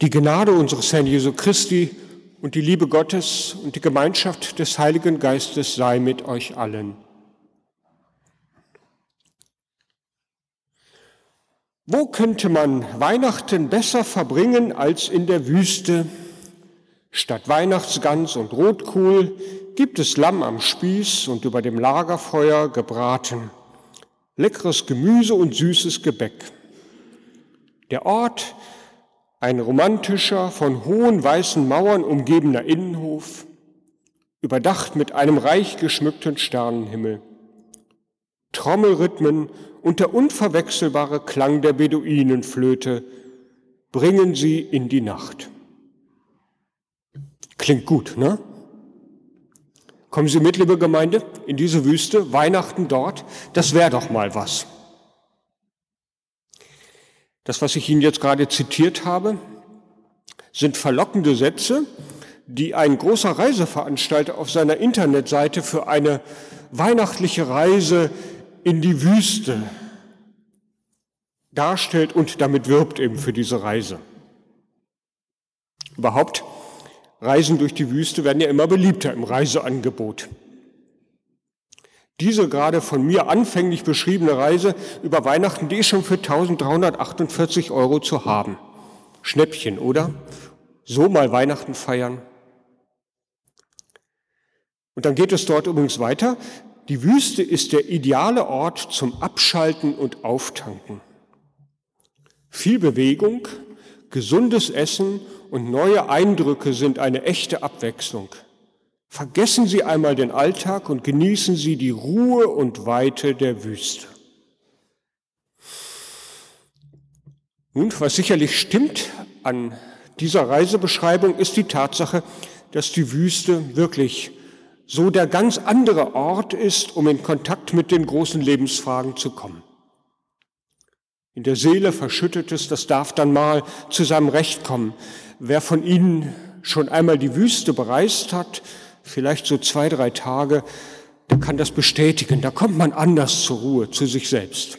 Die Gnade unseres Herrn Jesu Christi und die Liebe Gottes und die Gemeinschaft des Heiligen Geistes sei mit euch allen. Wo könnte man Weihnachten besser verbringen als in der Wüste? Statt Weihnachtsgans und Rotkohl gibt es Lamm am Spieß und über dem Lagerfeuer gebraten, leckeres Gemüse und süßes Gebäck. Der Ort ein romantischer, von hohen weißen Mauern umgebener Innenhof, überdacht mit einem reich geschmückten Sternenhimmel. Trommelrhythmen und der unverwechselbare Klang der Beduinenflöte bringen sie in die Nacht. Klingt gut, ne? Kommen Sie mit, liebe Gemeinde, in diese Wüste, Weihnachten dort, das wäre doch mal was. Das, was ich Ihnen jetzt gerade zitiert habe, sind verlockende Sätze, die ein großer Reiseveranstalter auf seiner Internetseite für eine weihnachtliche Reise in die Wüste darstellt und damit wirbt eben für diese Reise. Überhaupt, Reisen durch die Wüste werden ja immer beliebter im Reiseangebot. Diese gerade von mir anfänglich beschriebene Reise über Weihnachten, die ist schon für 1348 Euro zu haben. Schnäppchen, oder? So mal Weihnachten feiern. Und dann geht es dort übrigens weiter. Die Wüste ist der ideale Ort zum Abschalten und Auftanken. Viel Bewegung, gesundes Essen und neue Eindrücke sind eine echte Abwechslung. Vergessen Sie einmal den Alltag und genießen Sie die Ruhe und Weite der Wüste. Nun, was sicherlich stimmt an dieser Reisebeschreibung, ist die Tatsache, dass die Wüste wirklich so der ganz andere Ort ist, um in Kontakt mit den großen Lebensfragen zu kommen. In der Seele verschüttetes, das darf dann mal zu seinem Recht kommen. Wer von Ihnen schon einmal die Wüste bereist hat, vielleicht so zwei, drei Tage, der kann das bestätigen. Da kommt man anders zur Ruhe, zu sich selbst.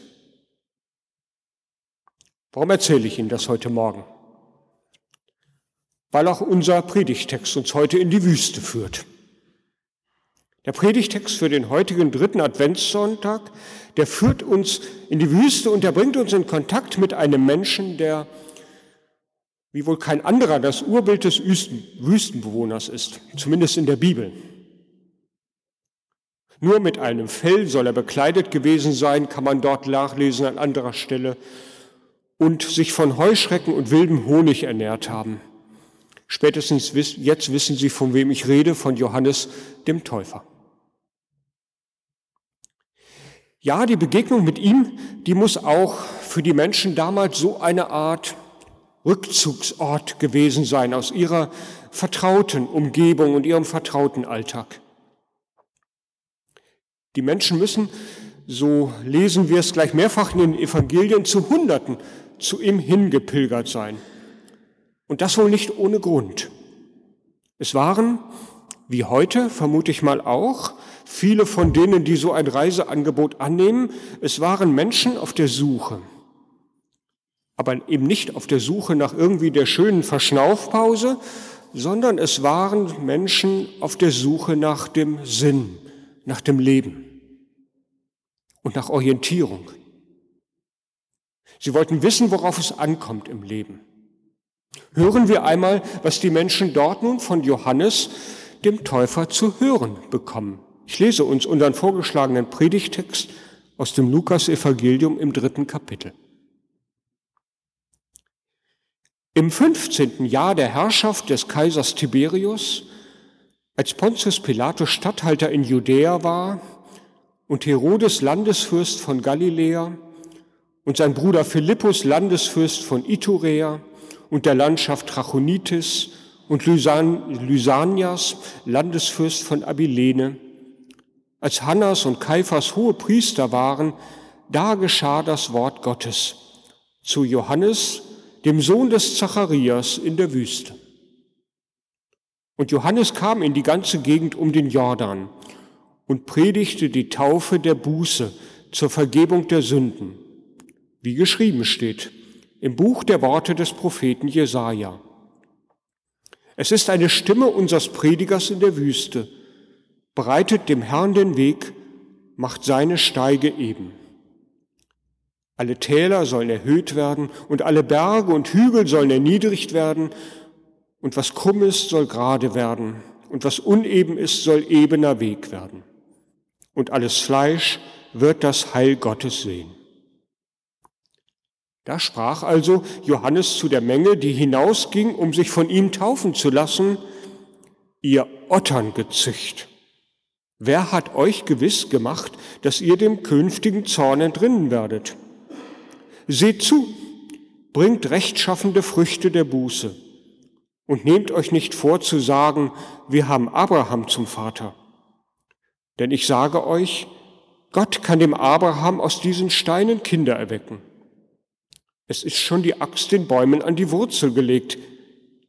Warum erzähle ich Ihnen das heute Morgen? Weil auch unser Predigtext uns heute in die Wüste führt. Der Predigtext für den heutigen dritten Adventssonntag, der führt uns in die Wüste und der bringt uns in Kontakt mit einem Menschen, der wie wohl kein anderer das Urbild des Wüstenbewohners ist, zumindest in der Bibel. Nur mit einem Fell soll er bekleidet gewesen sein, kann man dort nachlesen an anderer Stelle, und sich von Heuschrecken und wildem Honig ernährt haben. Spätestens jetzt wissen Sie, von wem ich rede, von Johannes dem Täufer. Ja, die Begegnung mit ihm, die muss auch für die Menschen damals so eine Art Rückzugsort gewesen sein aus ihrer vertrauten Umgebung und ihrem vertrauten Alltag. Die Menschen müssen, so lesen wir es gleich mehrfach in den Evangelien, zu Hunderten zu ihm hingepilgert sein. Und das wohl nicht ohne Grund. Es waren, wie heute vermute ich mal auch, viele von denen, die so ein Reiseangebot annehmen, es waren Menschen auf der Suche aber eben nicht auf der Suche nach irgendwie der schönen Verschnaufpause, sondern es waren Menschen auf der Suche nach dem Sinn, nach dem Leben und nach Orientierung. Sie wollten wissen, worauf es ankommt im Leben. Hören wir einmal, was die Menschen dort nun von Johannes, dem Täufer, zu hören bekommen. Ich lese uns unseren vorgeschlagenen Predigtext aus dem Lukas-Evangelium im dritten Kapitel. Im 15. Jahr der Herrschaft des Kaisers Tiberius, als Pontius Pilatus Statthalter in Judäa war und Herodes Landesfürst von Galiläa und sein Bruder Philippus Landesfürst von Iturea und der Landschaft Trachonitis und Lysan, Lysanias Landesfürst von Abilene, als Hannas und Kaiphas hohe Priester waren, da geschah das Wort Gottes zu Johannes, dem Sohn des Zacharias in der Wüste. Und Johannes kam in die ganze Gegend um den Jordan und predigte die Taufe der Buße zur Vergebung der Sünden, wie geschrieben steht im Buch der Worte des Propheten Jesaja. Es ist eine Stimme unseres Predigers in der Wüste. Bereitet dem Herrn den Weg, macht seine Steige eben. Alle Täler sollen erhöht werden und alle Berge und Hügel sollen erniedrigt werden und was krumm ist, soll gerade werden und was uneben ist, soll ebener Weg werden. Und alles Fleisch wird das Heil Gottes sehen. Da sprach also Johannes zu der Menge, die hinausging, um sich von ihm taufen zu lassen, ihr Otterngezücht. Wer hat euch gewiss gemacht, dass ihr dem künftigen Zorn entrinnen werdet? Seht zu, bringt rechtschaffende Früchte der Buße und nehmt euch nicht vor zu sagen, wir haben Abraham zum Vater. Denn ich sage euch, Gott kann dem Abraham aus diesen Steinen Kinder erwecken. Es ist schon die Axt den Bäumen an die Wurzel gelegt.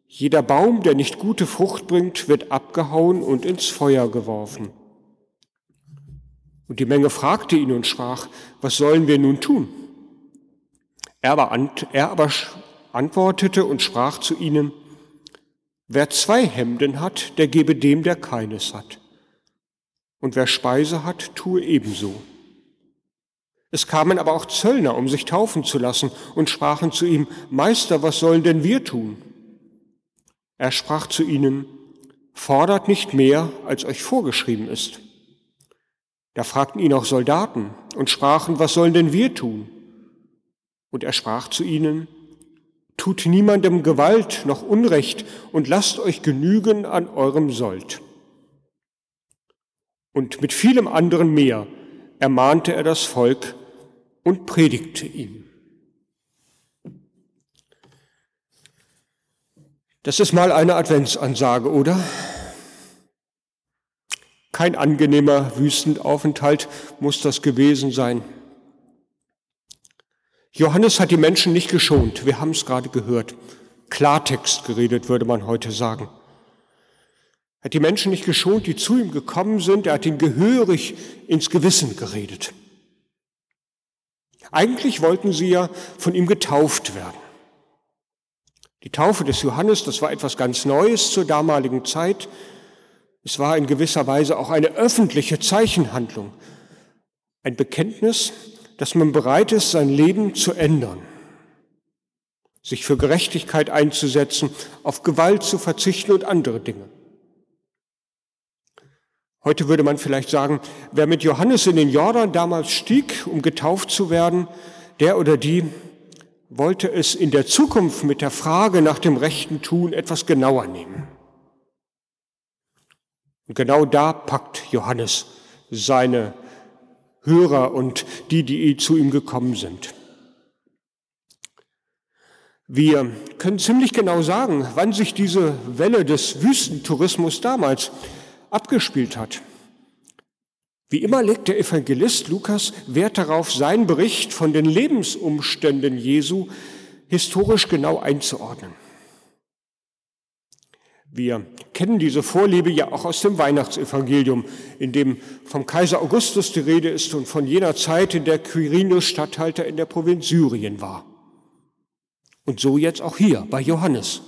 Jeder Baum, der nicht gute Frucht bringt, wird abgehauen und ins Feuer geworfen. Und die Menge fragte ihn und sprach, was sollen wir nun tun? Er aber, er antwortete und sprach zu ihnen, wer zwei Hemden hat, der gebe dem, der keines hat. Und wer Speise hat, tue ebenso. Es kamen aber auch Zöllner, um sich taufen zu lassen, und sprachen zu ihm, Meister, was sollen denn wir tun? Er sprach zu ihnen, fordert nicht mehr, als euch vorgeschrieben ist. Da fragten ihn auch Soldaten und sprachen, was sollen denn wir tun? Und er sprach zu ihnen, tut niemandem Gewalt noch Unrecht und lasst euch genügen an eurem Sold. Und mit vielem anderen mehr ermahnte er das Volk und predigte ihm. Das ist mal eine Adventsansage, oder? Kein angenehmer Wüstenaufenthalt muss das gewesen sein. Johannes hat die Menschen nicht geschont, wir haben es gerade gehört. Klartext geredet, würde man heute sagen. Er hat die Menschen nicht geschont, die zu ihm gekommen sind, er hat ihnen gehörig ins Gewissen geredet. Eigentlich wollten sie ja von ihm getauft werden. Die Taufe des Johannes, das war etwas ganz Neues zur damaligen Zeit. Es war in gewisser Weise auch eine öffentliche Zeichenhandlung, ein Bekenntnis, dass man bereit ist, sein Leben zu ändern, sich für Gerechtigkeit einzusetzen, auf Gewalt zu verzichten und andere Dinge. Heute würde man vielleicht sagen, wer mit Johannes in den Jordan damals stieg, um getauft zu werden, der oder die wollte es in der Zukunft mit der Frage nach dem rechten Tun etwas genauer nehmen. Und genau da packt Johannes seine Hörer und die, die zu ihm gekommen sind. Wir können ziemlich genau sagen, wann sich diese Welle des Wüstentourismus damals abgespielt hat. Wie immer legt der Evangelist Lukas Wert darauf, seinen Bericht von den Lebensumständen Jesu historisch genau einzuordnen. Wir kennen diese Vorliebe ja auch aus dem Weihnachtsevangelium, in dem vom Kaiser Augustus die Rede ist und von jener Zeit, in der Quirinus Statthalter in der Provinz Syrien war. Und so jetzt auch hier bei Johannes.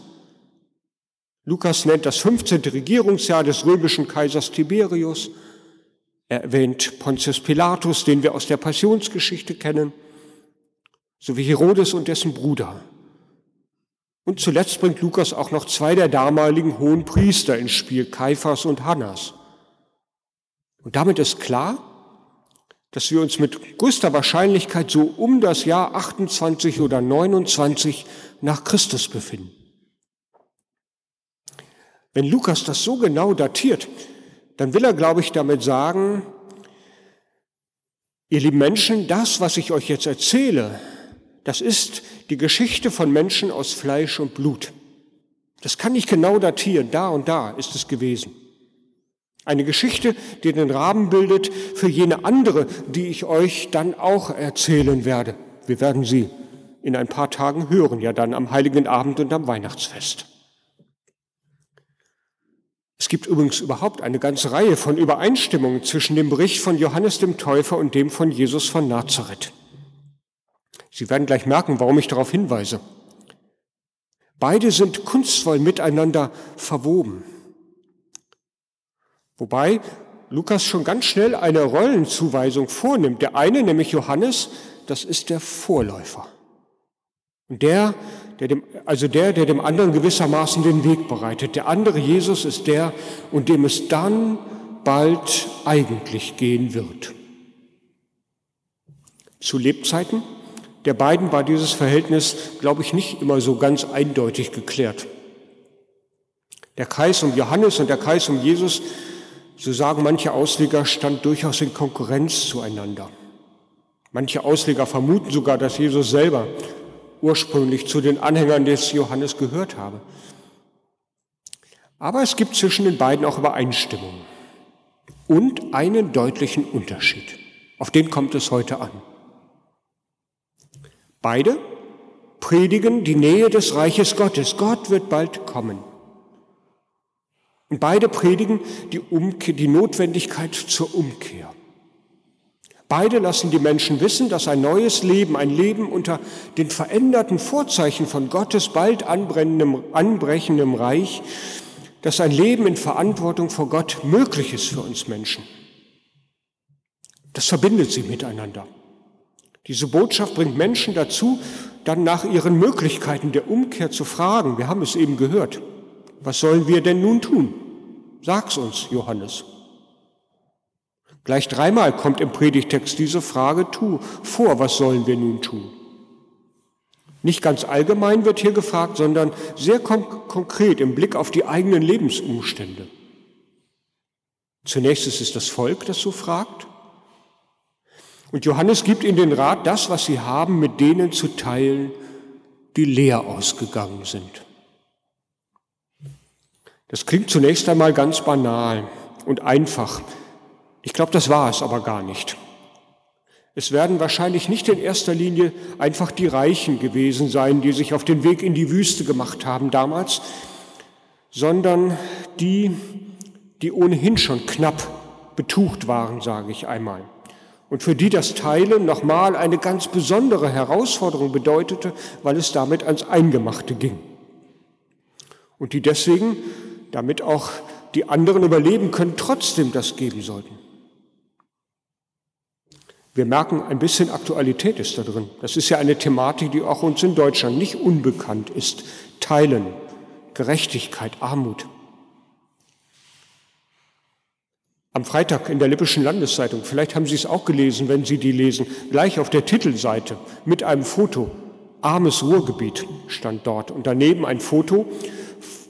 Lukas nennt das 15. Regierungsjahr des römischen Kaisers Tiberius. Er erwähnt Pontius Pilatus, den wir aus der Passionsgeschichte kennen, sowie Herodes und dessen Bruder. Und zuletzt bringt Lukas auch noch zwei der damaligen hohen Priester ins Spiel, Kaiphas und Hannas. Und damit ist klar, dass wir uns mit größter Wahrscheinlichkeit so um das Jahr 28 oder 29 nach Christus befinden. Wenn Lukas das so genau datiert, dann will er, glaube ich, damit sagen, ihr lieben Menschen, das, was ich euch jetzt erzähle, das ist die Geschichte von Menschen aus Fleisch und Blut. Das kann ich genau datieren. Da und da ist es gewesen. Eine Geschichte, die den Rahmen bildet für jene andere, die ich euch dann auch erzählen werde. Wir werden sie in ein paar Tagen hören, ja dann am Heiligen Abend und am Weihnachtsfest. Es gibt übrigens überhaupt eine ganze Reihe von Übereinstimmungen zwischen dem Bericht von Johannes dem Täufer und dem von Jesus von Nazareth. Sie werden gleich merken, warum ich darauf hinweise. Beide sind kunstvoll miteinander verwoben. Wobei Lukas schon ganz schnell eine Rollenzuweisung vornimmt. Der eine, nämlich Johannes, das ist der Vorläufer. Und der, der dem, also der, der dem anderen gewissermaßen den Weg bereitet. Der andere Jesus ist der, und dem es dann bald eigentlich gehen wird. Zu Lebzeiten der beiden war dieses Verhältnis, glaube ich, nicht immer so ganz eindeutig geklärt. Der Kreis um Johannes und der Kreis um Jesus, so sagen manche Ausleger, stand durchaus in Konkurrenz zueinander. Manche Ausleger vermuten sogar, dass Jesus selber ursprünglich zu den Anhängern des Johannes gehört habe. Aber es gibt zwischen den beiden auch Übereinstimmungen und einen deutlichen Unterschied. Auf den kommt es heute an. Beide predigen die Nähe des Reiches Gottes. Gott wird bald kommen. Und beide predigen die, Umkehr, die Notwendigkeit zur Umkehr. Beide lassen die Menschen wissen, dass ein neues Leben, ein Leben unter den veränderten Vorzeichen von Gottes bald anbrechendem Reich, dass ein Leben in Verantwortung vor Gott möglich ist für uns Menschen. Das verbindet sie miteinander. Diese Botschaft bringt Menschen dazu, dann nach ihren Möglichkeiten der Umkehr zu fragen. Wir haben es eben gehört. Was sollen wir denn nun tun? Sag's uns, Johannes. Gleich dreimal kommt im Predigtext diese Frage vor, was sollen wir nun tun? Nicht ganz allgemein wird hier gefragt, sondern sehr konkret im Blick auf die eigenen Lebensumstände. Zunächst ist es das Volk, das so fragt. Und Johannes gibt ihnen den Rat, das, was sie haben, mit denen zu teilen, die leer ausgegangen sind. Das klingt zunächst einmal ganz banal und einfach. Ich glaube, das war es aber gar nicht. Es werden wahrscheinlich nicht in erster Linie einfach die Reichen gewesen sein, die sich auf den Weg in die Wüste gemacht haben damals, sondern die, die ohnehin schon knapp betucht waren, sage ich einmal und für die das Teilen nochmal eine ganz besondere Herausforderung bedeutete, weil es damit ans Eingemachte ging. Und die deswegen, damit auch die anderen überleben können, trotzdem das geben sollten. Wir merken, ein bisschen Aktualität ist da drin. Das ist ja eine Thematik, die auch uns in Deutschland nicht unbekannt ist. Teilen, Gerechtigkeit, Armut. Am Freitag in der Lippischen Landeszeitung, vielleicht haben Sie es auch gelesen, wenn Sie die lesen, gleich auf der Titelseite mit einem Foto. Armes Ruhrgebiet stand dort und daneben ein Foto,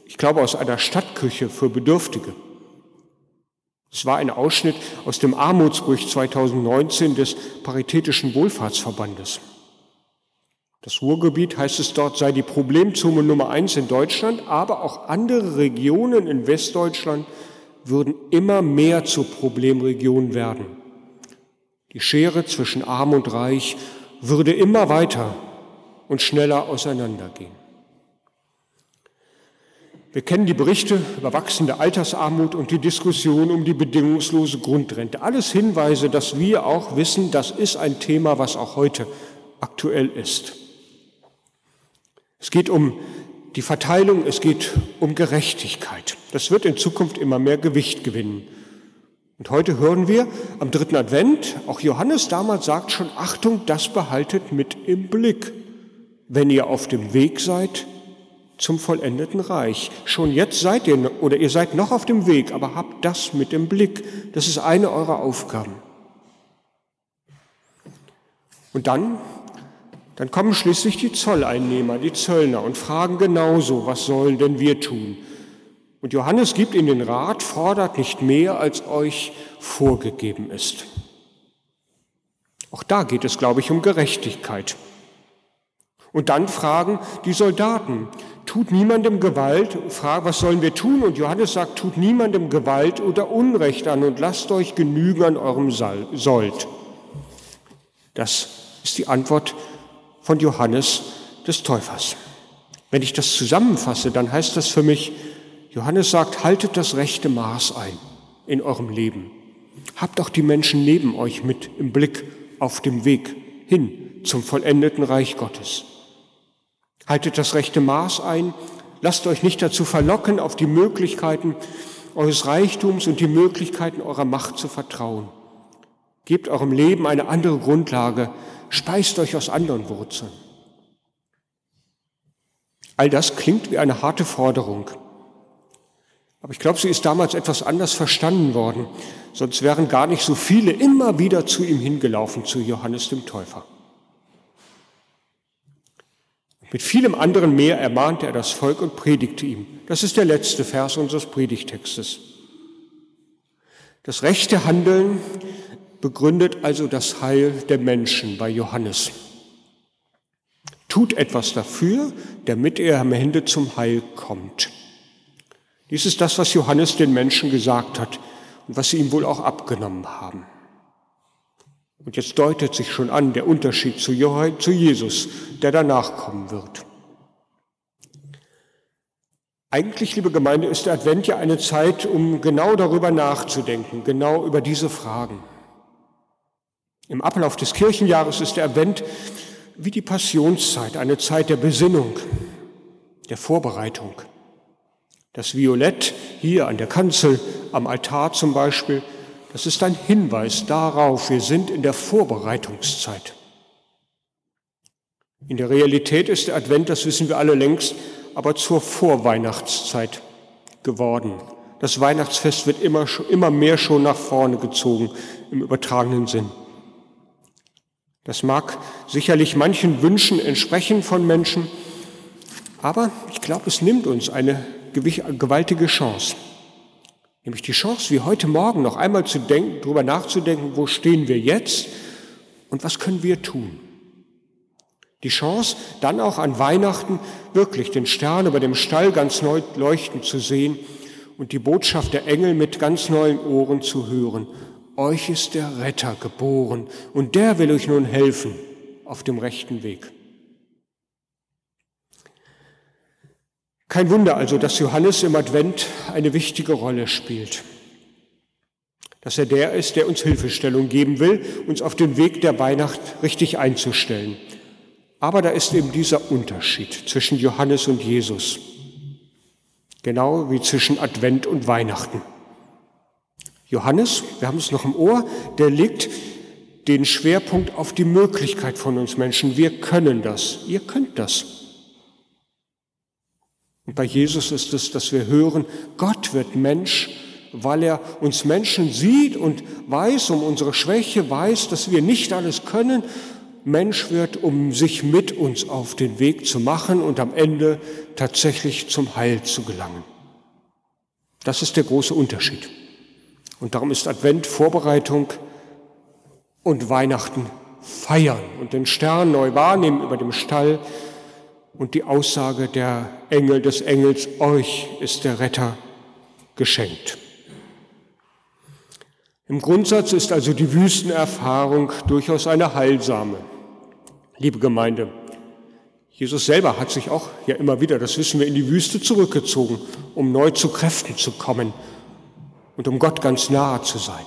ich glaube aus einer Stadtküche für Bedürftige. Es war ein Ausschnitt aus dem Armutsbericht 2019 des Paritätischen Wohlfahrtsverbandes. Das Ruhrgebiet, heißt es dort, sei die Problemzone Nummer eins in Deutschland, aber auch andere Regionen in Westdeutschland würden immer mehr zur Problemregion werden. Die Schere zwischen Arm und Reich würde immer weiter und schneller auseinandergehen. Wir kennen die Berichte über wachsende Altersarmut und die Diskussion um die bedingungslose Grundrente. Alles Hinweise, dass wir auch wissen, das ist ein Thema, was auch heute aktuell ist. Es geht um die Verteilung, es geht um Gerechtigkeit. Das wird in Zukunft immer mehr Gewicht gewinnen. Und heute hören wir am dritten Advent, auch Johannes damals sagt schon, Achtung, das behaltet mit im Blick, wenn ihr auf dem Weg seid zum vollendeten Reich. Schon jetzt seid ihr, oder ihr seid noch auf dem Weg, aber habt das mit im Blick. Das ist eine eurer Aufgaben. Und dann dann kommen schließlich die Zolleinnehmer, die Zöllner und fragen genauso, was sollen denn wir tun? Und Johannes gibt ihnen den Rat, fordert nicht mehr, als euch vorgegeben ist. Auch da geht es, glaube ich, um Gerechtigkeit. Und dann fragen die Soldaten, tut niemandem Gewalt, fragen, was sollen wir tun? Und Johannes sagt, tut niemandem Gewalt oder Unrecht an und lasst euch genügen an eurem Sold. Das ist die Antwort von Johannes des Täufers. Wenn ich das zusammenfasse, dann heißt das für mich, Johannes sagt, haltet das rechte Maß ein in eurem Leben. Habt auch die Menschen neben euch mit im Blick auf dem Weg hin zum vollendeten Reich Gottes. Haltet das rechte Maß ein, lasst euch nicht dazu verlocken, auf die Möglichkeiten eures Reichtums und die Möglichkeiten eurer Macht zu vertrauen. Gebt eurem Leben eine andere Grundlage, speist euch aus anderen Wurzeln. All das klingt wie eine harte Forderung. Aber ich glaube, sie ist damals etwas anders verstanden worden, sonst wären gar nicht so viele immer wieder zu ihm hingelaufen, zu Johannes dem Täufer. Mit vielem anderen mehr ermahnte er das Volk und predigte ihm. Das ist der letzte Vers unseres Predigtextes. Das rechte Handeln begründet also das Heil der Menschen bei Johannes. Tut etwas dafür, damit er am Ende zum Heil kommt. Dies ist das, was Johannes den Menschen gesagt hat und was sie ihm wohl auch abgenommen haben. Und jetzt deutet sich schon an der Unterschied zu, Jesus, der danach kommen wird. Eigentlich, liebe Gemeinde, ist der Advent ja eine Zeit, um genau darüber nachzudenken, genau über diese Fragen. Im Ablauf des Kirchenjahres ist der Advent wie die Passionszeit, eine Zeit der Besinnung, der Vorbereitung. Das Violett hier an der Kanzel, am Altar zum Beispiel, das ist ein Hinweis darauf, wir sind in der Vorbereitungszeit. In der Realität ist der Advent, das wissen wir alle längst, aber zur Vorweihnachtszeit geworden. Das Weihnachtsfest wird immer, immer mehr schon nach vorne gezogen im übertragenen Sinn. Das mag sicherlich manchen Wünschen entsprechen von Menschen, aber ich glaube, es nimmt uns eine gewaltige Chance. Nämlich die Chance, wie heute Morgen noch einmal zu denken, darüber nachzudenken, wo stehen wir jetzt und was können wir tun. Die Chance, dann auch an Weihnachten wirklich den Stern über dem Stall ganz neu leuchten zu sehen und die Botschaft der Engel mit ganz neuen Ohren zu hören. Euch ist der Retter geboren und der will euch nun helfen auf dem rechten Weg. Kein Wunder also, dass Johannes im Advent eine wichtige Rolle spielt. Dass er der ist, der uns Hilfestellung geben will, uns auf den Weg der Weihnacht richtig einzustellen. Aber da ist eben dieser Unterschied zwischen Johannes und Jesus. Genau wie zwischen Advent und Weihnachten. Johannes, wir haben es noch im Ohr, der legt den Schwerpunkt auf die Möglichkeit von uns Menschen. Wir können das. Ihr könnt das. Und bei Jesus ist es, dass wir hören, Gott wird Mensch, weil er uns Menschen sieht und weiß um unsere Schwäche, weiß, dass wir nicht alles können. Mensch wird, um sich mit uns auf den Weg zu machen und am Ende tatsächlich zum Heil zu gelangen. Das ist der große Unterschied. Und darum ist Advent Vorbereitung und Weihnachten feiern und den Stern neu wahrnehmen über dem Stall und die Aussage der Engel des Engels, euch ist der Retter geschenkt. Im Grundsatz ist also die Wüstenerfahrung durchaus eine heilsame. Liebe Gemeinde, Jesus selber hat sich auch ja immer wieder, das wissen wir, in die Wüste zurückgezogen, um neu zu Kräften zu kommen und um Gott ganz nahe zu sein.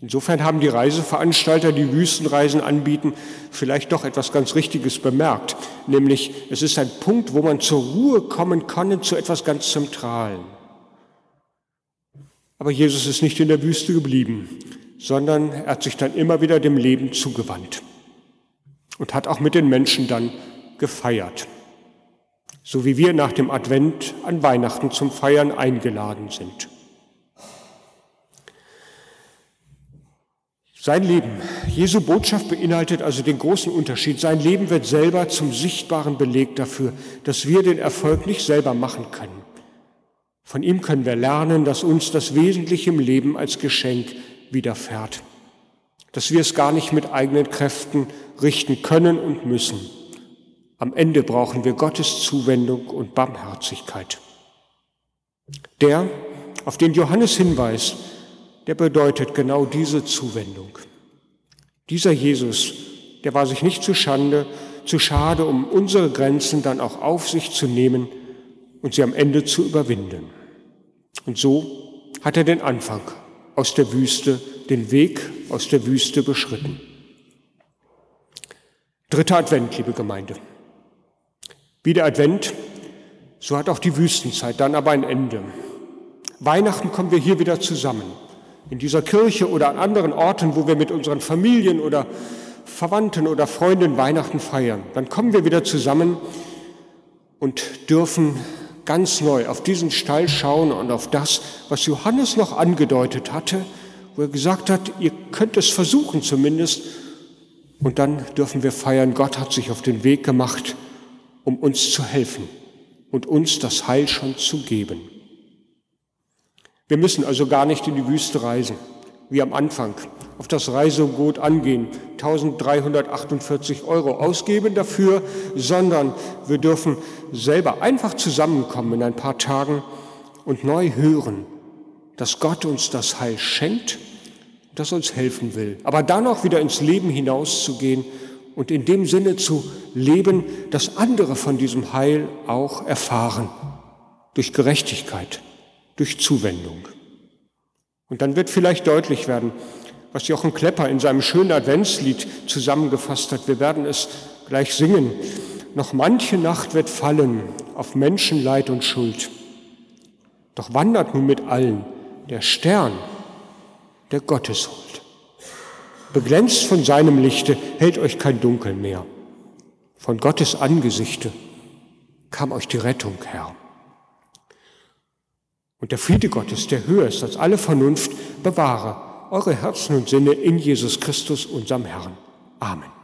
Insofern haben die Reiseveranstalter, die Wüstenreisen anbieten, vielleicht doch etwas ganz Richtiges bemerkt, nämlich es ist ein Punkt, wo man zur Ruhe kommen kann zu etwas ganz Zentralen. Aber Jesus ist nicht in der Wüste geblieben, sondern er hat sich dann immer wieder dem Leben zugewandt und hat auch mit den Menschen dann gefeiert, so wie wir nach dem Advent an Weihnachten zum Feiern eingeladen sind. Sein Leben, Jesu Botschaft beinhaltet also den großen Unterschied. Sein Leben wird selber zum sichtbaren Beleg dafür, dass wir den Erfolg nicht selber machen können. Von ihm können wir lernen, dass uns das Wesentliche im Leben als Geschenk widerfährt. Dass wir es gar nicht mit eigenen Kräften richten können und müssen. Am Ende brauchen wir Gottes Zuwendung und Barmherzigkeit. Der, auf den Johannes hinweist, der bedeutet genau diese Zuwendung. Dieser Jesus, der war sich nicht zu Schande, zu schade, um unsere Grenzen dann auch auf sich zu nehmen und sie am Ende zu überwinden. Und so hat er den Anfang aus der Wüste, den Weg aus der Wüste beschritten. Dritter Advent, liebe Gemeinde. Wie der Advent, so hat auch die Wüstenzeit dann aber ein Ende. Weihnachten kommen wir hier wieder zusammen. In dieser Kirche oder an anderen Orten, wo wir mit unseren Familien oder Verwandten oder Freunden Weihnachten feiern. Dann kommen wir wieder zusammen und dürfen ganz neu auf diesen Stall schauen und auf das, was Johannes noch angedeutet hatte, wo er gesagt hat, ihr könnt es versuchen zumindest. Und dann dürfen wir feiern, Gott hat sich auf den Weg gemacht, um uns zu helfen und uns das Heil schon zu geben. Wir müssen also gar nicht in die Wüste reisen, wie am Anfang, auf das Reisegut angehen, 1348 Euro ausgeben dafür, sondern wir dürfen selber einfach zusammenkommen in ein paar Tagen und neu hören, dass Gott uns das Heil schenkt, das uns helfen will, aber dann auch wieder ins Leben hinauszugehen und in dem Sinne zu leben, dass andere von diesem Heil auch erfahren, durch Gerechtigkeit, durch Zuwendung. Und dann wird vielleicht deutlich werden, was Jochen Klepper in seinem schönen Adventslied zusammengefasst hat. Wir werden es gleich singen. Noch manche Nacht wird fallen auf Menschenleid und Schuld. Doch wandert nun mit allen der Stern der Gotteshuld. Beglänzt von seinem Lichte hält euch kein Dunkel mehr. Von Gottes Angesichte kam euch die Rettung, Herr. Und der Friede Gottes, der höher ist als alle Vernunft, bewahre eure Herzen und Sinne in Jesus Christus, unserem Herrn. Amen.